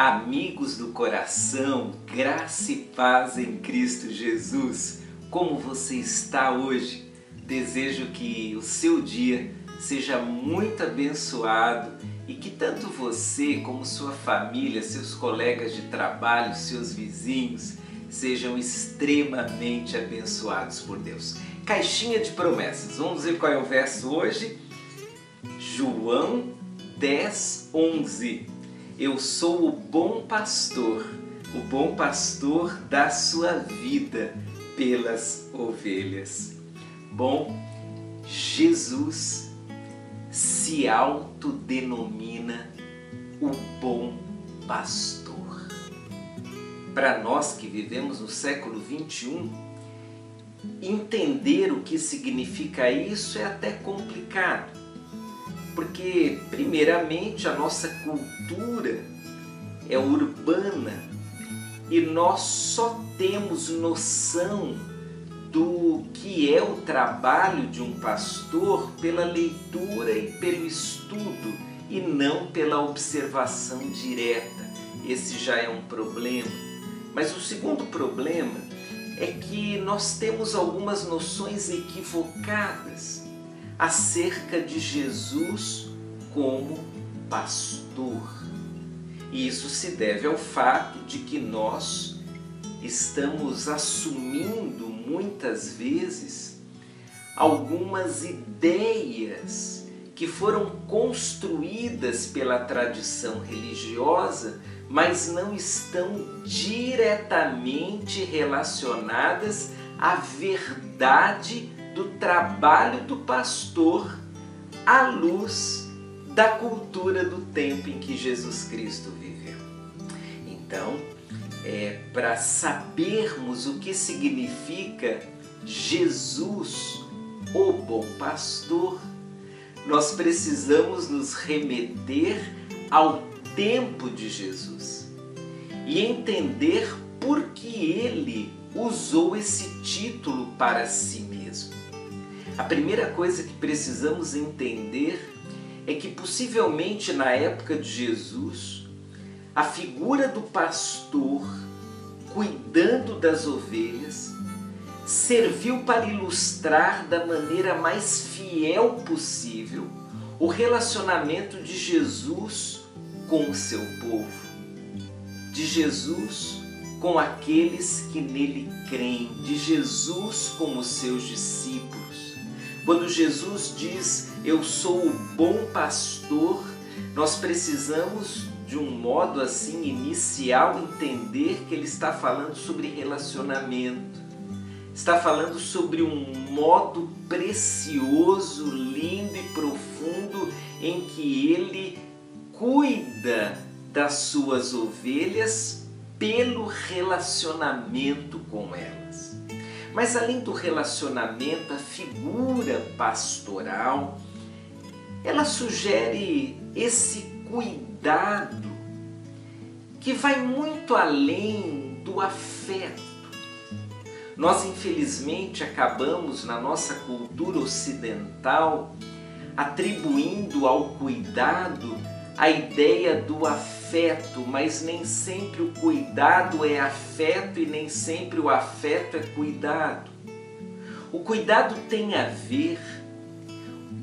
Amigos do coração, graça e paz em Cristo Jesus. Como você está hoje? Desejo que o seu dia seja muito abençoado e que tanto você como sua família, seus colegas de trabalho, seus vizinhos sejam extremamente abençoados por Deus. Caixinha de promessas. Vamos ver qual é o verso hoje? João 10, 11 eu sou o bom pastor, o bom pastor da sua vida pelas ovelhas. Bom, Jesus se autodenomina o bom pastor. Para nós que vivemos no século 21, entender o que significa isso é até complicado porque, primeiramente, a nossa cultura é urbana e nós só temos noção do que é o trabalho de um pastor pela leitura e pelo estudo e não pela observação direta. Esse já é um problema. Mas o segundo problema é que nós temos algumas noções equivocadas acerca de Jesus como pastor. E isso se deve ao fato de que nós estamos assumindo muitas vezes algumas ideias que foram construídas pela tradição religiosa, mas não estão diretamente relacionadas à verdade do trabalho do pastor à luz da cultura do tempo em que Jesus Cristo viveu. Então, é, para sabermos o que significa Jesus, o bom pastor, nós precisamos nos remeter ao tempo de Jesus e entender por que ele usou esse título para si mesmo. A primeira coisa que precisamos entender é que possivelmente na época de Jesus, a figura do pastor cuidando das ovelhas serviu para ilustrar da maneira mais fiel possível o relacionamento de Jesus com o seu povo, de Jesus com aqueles que nele creem, de Jesus com os seus discípulos. Quando Jesus diz eu sou o bom pastor, nós precisamos de um modo assim inicial entender que ele está falando sobre relacionamento. Está falando sobre um modo precioso, lindo e profundo em que ele cuida das suas ovelhas pelo relacionamento com elas. Mas além do relacionamento, a figura pastoral, ela sugere esse cuidado que vai muito além do afeto. Nós, infelizmente, acabamos na nossa cultura ocidental atribuindo ao cuidado a ideia do afeto, mas nem sempre o cuidado é afeto e nem sempre o afeto é cuidado. O cuidado tem a ver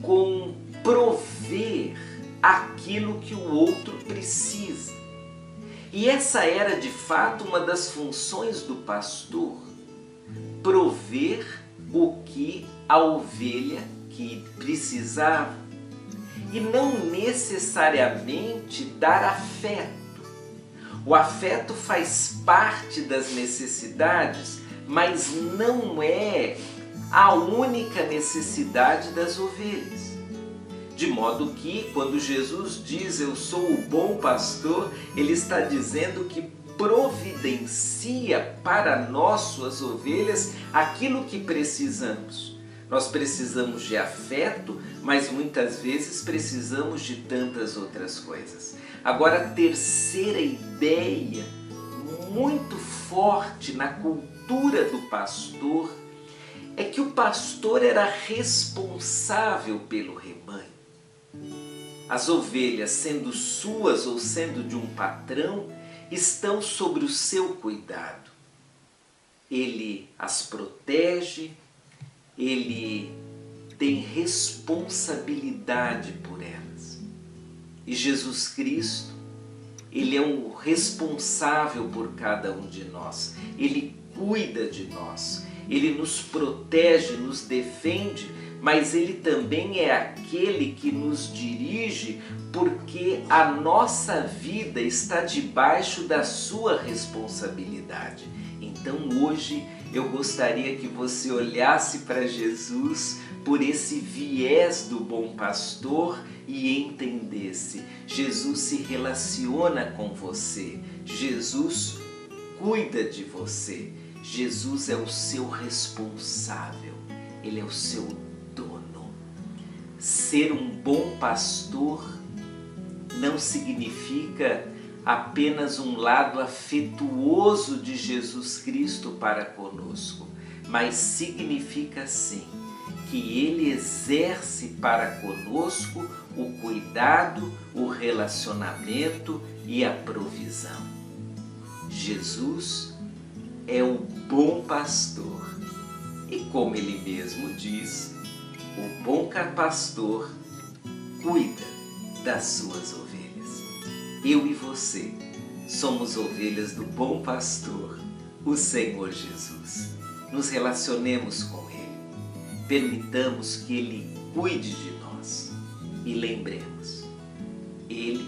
com prover aquilo que o outro precisa. E essa era de fato uma das funções do pastor: prover o que a ovelha que precisava e não necessariamente dar afeto. O afeto faz parte das necessidades, mas não é a única necessidade das ovelhas. De modo que, quando Jesus diz eu sou o bom pastor, ele está dizendo que providencia para nós, suas ovelhas, aquilo que precisamos. Nós precisamos de afeto, mas muitas vezes precisamos de tantas outras coisas. Agora, a terceira ideia muito forte na cultura do pastor é que o pastor era responsável pelo rebanho. As ovelhas, sendo suas ou sendo de um patrão, estão sobre o seu cuidado. Ele as protege, ele tem responsabilidade por elas. E Jesus Cristo, ele é o responsável por cada um de nós. Ele cuida de nós. Ele nos protege, nos defende, mas ele também é aquele que nos dirige porque a nossa vida está debaixo da sua responsabilidade. Então hoje eu gostaria que você olhasse para Jesus por esse viés do bom pastor e entendesse: Jesus se relaciona com você, Jesus cuida de você, Jesus é o seu responsável, ele é o seu dono. Ser um bom pastor não significa apenas um lado afetuoso de Jesus Cristo para conosco, mas significa sim que ele exerce para conosco o cuidado, o relacionamento e a provisão. Jesus é o bom pastor e, como ele mesmo diz, o bom pastor cuida das suas ovelhas. Eu e você somos ovelhas do bom pastor, o Senhor Jesus. Nos relacionemos com Ele, permitamos que Ele cuide de nós e lembremos, Ele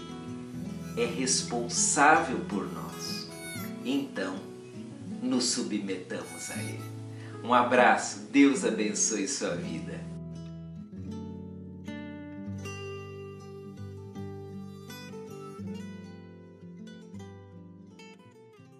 é responsável por nós. Então, nos submetamos a Ele. Um abraço, Deus abençoe sua vida.